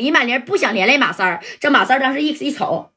李满玲不想连累马三儿，这马三儿当时一一瞅。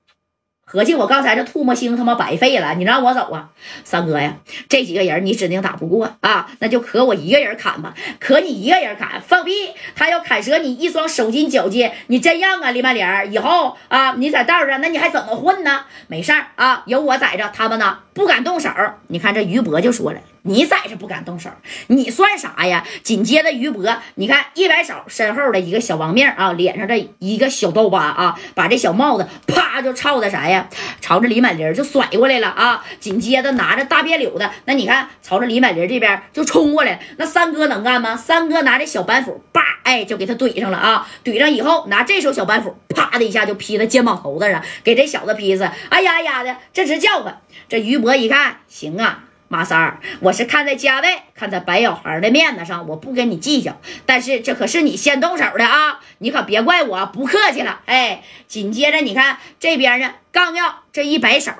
合计我刚才这唾沫星他妈白费了，你让我走啊，三哥呀，这几个人你指定打不过啊，那就可我一个人砍吧，可你一个人砍，放屁！他要砍折你一双手筋脚筋，你真让啊，李满玲以后啊，你在道上那你还怎么混呢？没事儿啊，有我在着，他们呢不敢动手。你看这于博就说了。你在这不敢动手，你算啥呀？紧接着于博，你看一摆手，身后的一个小王面啊，脸上这一个小刀疤啊，把这小帽子啪就朝着啥呀？朝着李满林就甩过来了啊！紧接着拿着大别柳的，那你看朝着李满林这边就冲过来。那三哥能干吗？三哥拿着小板斧，叭，哎，就给他怼上了啊！怼上以后，拿这手小板斧，啪的一下就劈在肩膀头子上，给这小子劈死。哎呀呀的，这直叫唤。这于博一看，行啊。马三儿，我是看在家代、看在白小孩的面子上，我不跟你计较。但是这可是你先动手的啊，你可别怪我不客气了。哎，紧接着你看这边呢。刚要这一摆手，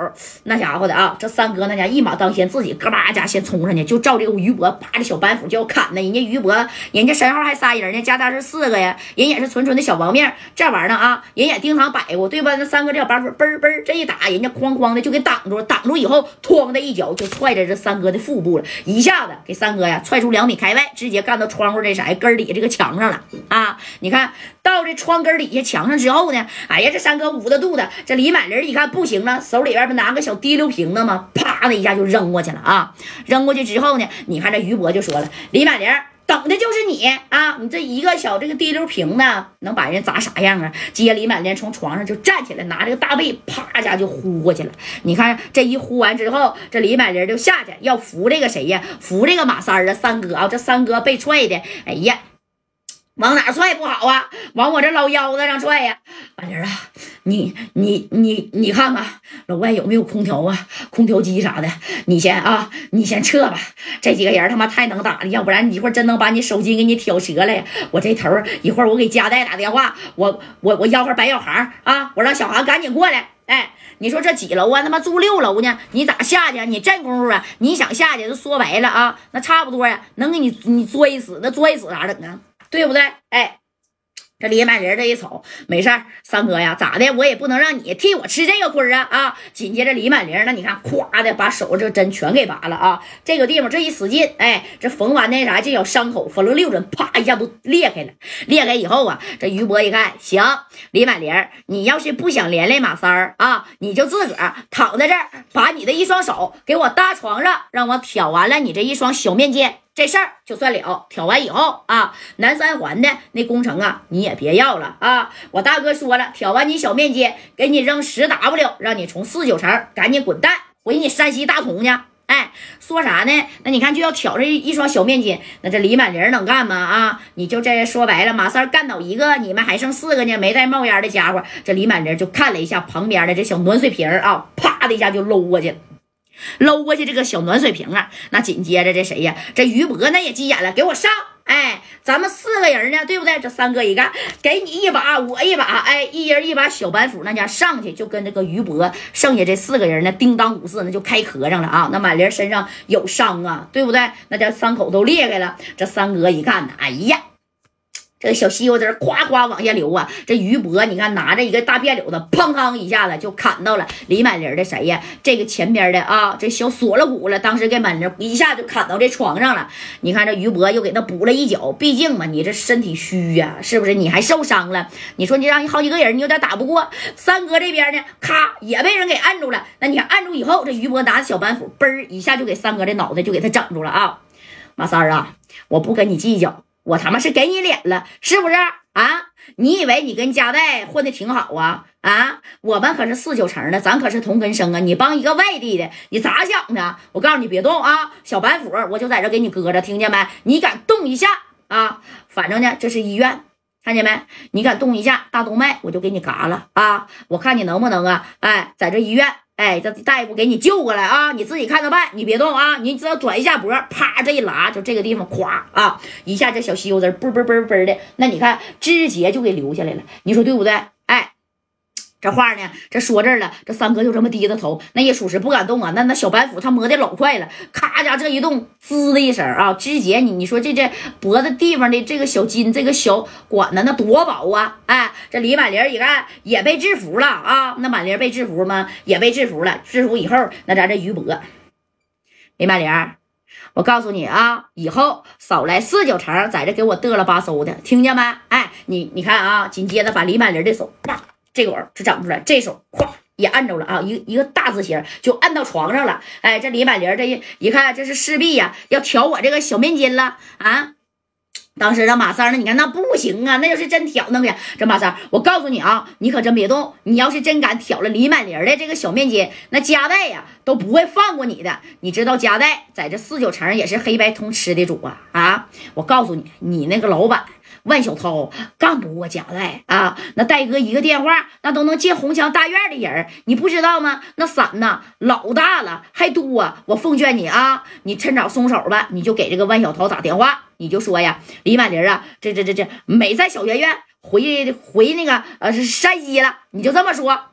那家伙的啊，这三哥那家一马当先，自己咯巴家先冲上去，就照这个于伯啪的小板斧就要砍呢。人家于伯，人家身后还仨人呢，加他是四个呀。人也是纯纯的小薄面，这玩意儿啊，人也经常摆过，对吧？那三哥这小板斧嘣嘣这一打，人家哐哐的就给挡住了。挡住以后，哐的一脚就踹在这三哥的腹部了，一下子给三哥呀踹出两米开外，直接干到窗户这啥根底下这个墙上了啊！你看到这窗根底下墙上之后呢，哎呀，这三哥捂着肚子，这李满林。一看不行了，手里边不拿个小滴溜瓶子吗？啪的一下就扔过去了啊！扔过去之后呢，你看这于博就说了：“李满玲，等的就是你啊！你这一个小这个滴溜瓶子能把人砸啥样啊？”接李满玲从床上就站起来，拿这个大被啪一下就呼过去了。你看这一呼完之后，这李满玲就下去要扶这个谁呀？扶这个马三儿啊，三哥啊！这三哥被踹的，哎呀！往哪踹不好啊？往我这老腰子上踹呀！婉玲啊，你你你你看看老外有没有空调啊？空调机啥的，你先啊，你先撤吧。这几个人他妈太能打了，要不然你一会儿真能把你手机给你挑折了呀！我这头一会儿我给佳代打电话，我我我吆喝白小航啊，我让小航赶紧过来。哎，你说这几楼啊？他妈住六楼呢，你咋下去？你这功夫啊？你想下去？就说白了啊，那差不多呀，能给你你摔死，那摔死咋整啊？对不对？哎，这李满林这一瞅，没事儿，三哥呀，咋的？我也不能让你替我吃这个亏啊！啊！紧接着李满林，那你看，咵的把手这针全给拔了啊！这个地方这一使劲，哎，这缝完那啥，这小伤口缝了六针，啪一下都裂开了。裂开以后啊，这于博一看，行，李满林，你要是不想连累马三儿啊，你就自个儿躺在这儿，把你的一双手给我搭床上，让我挑完了你这一双小面筋。这事儿就算了，挑完以后啊，南三环的那工程啊，你也别要了啊！我大哥说了，挑完你小面筋，给你扔十 W，让你从四九城赶紧滚蛋回你山西大同去。哎，说啥呢？那你看就要挑这一双小面筋，那这李满玲能干吗？啊，你就这说白了，马三干倒一个，你们还剩四个呢，没带冒烟的家伙。这李满玲就看了一下旁边的这小暖水瓶啊，啪的一下就搂过去。搂过去这个小暖水瓶啊，那紧接着这谁呀？这于伯那也急眼了，给我上！哎，咱们四个人呢，对不对？这三哥一个，给你一把，我一把，哎，一人一把小板斧，那家上去就跟这个于伯剩下这四个人呢，叮当五四，那就开磕上了啊！那满玲身上有伤啊，对不对？那家伤口都裂开了。这三哥一看呢，哎呀！这个小西瓜汁夸夸往下流啊！这于伯，你看拿着一个大辫柳子，砰砰一下子就砍到了李满林的谁呀？这个前边的啊，这小锁了骨了，当时给满林一下就砍到这床上了。你看这于伯又给他补了一脚，毕竟嘛，你这身体虚呀，是不是？你还受伤了？你说你让好几个人，你有点打不过。三哥这边呢，咔也被人给按住了。那你看按住以后，这于伯拿着小板斧，嘣一下就给三哥的脑袋就给他整住了啊！马三儿啊，我不跟你计较。我他妈是给你脸了，是不是啊？你以为你跟佳代混的挺好啊？啊，我们可是四九城的，咱可是同根生啊！你帮一个外地的，你咋想的？我告诉你，别动啊！小板斧，我就在这给你搁着，听见没？你敢动一下啊？反正呢，这是医院，看见没？你敢动一下大动脉，我就给你嘎了啊！我看你能不能啊？哎，在这医院。哎，这大夫给你救过来啊！你自己看着办，你别动啊！你只要转一下脖，啪，这一拉，就这个地方，咵啊，一下这小西瓜汁嘣嘣嘣嘣的，那你看肢节就给留下来了。你说对不对？哎，这话呢，这说这儿了，这三哥就这么低着头，那也属实不敢动啊。那那小白斧他磨的老快了，咔家这一动，滋的一声啊，直接你你说这这脖子地方的这个小筋，这个小管子那多薄啊！哎，这李满林一看也被制服了啊，那满林被制服吗？也被制服了。制服以后，那咱这于博，李满林，我告诉你啊，以后少来四九城，在这给我嘚了吧嗖的，听见没？哎，你你看啊，紧接着把李满林的手。这会儿就整出来，这手咵也按着了啊，一一个大字形就按到床上了。哎，这李满林这一一看，这是势必呀要挑我这个小面筋了啊！当时这马三呢，你看那不行啊，那要是真挑那么这马三，我告诉你啊，你可真别动，你要是真敢挑了李满林的这个小面筋，那加代呀都不会放过你的。你知道加代在这四九城也是黑白通吃的主啊啊！我告诉你，你那个老板。万小涛干不过贾代啊！那戴哥一个电话，那都能进红墙大院的人，你不知道吗？那伞呐老大了，还多。我奉劝你啊，你趁早松手吧，你就给这个万小涛打电话，你就说呀，李满林啊，这这这这没在小学院，回回那个呃山西了，你就这么说。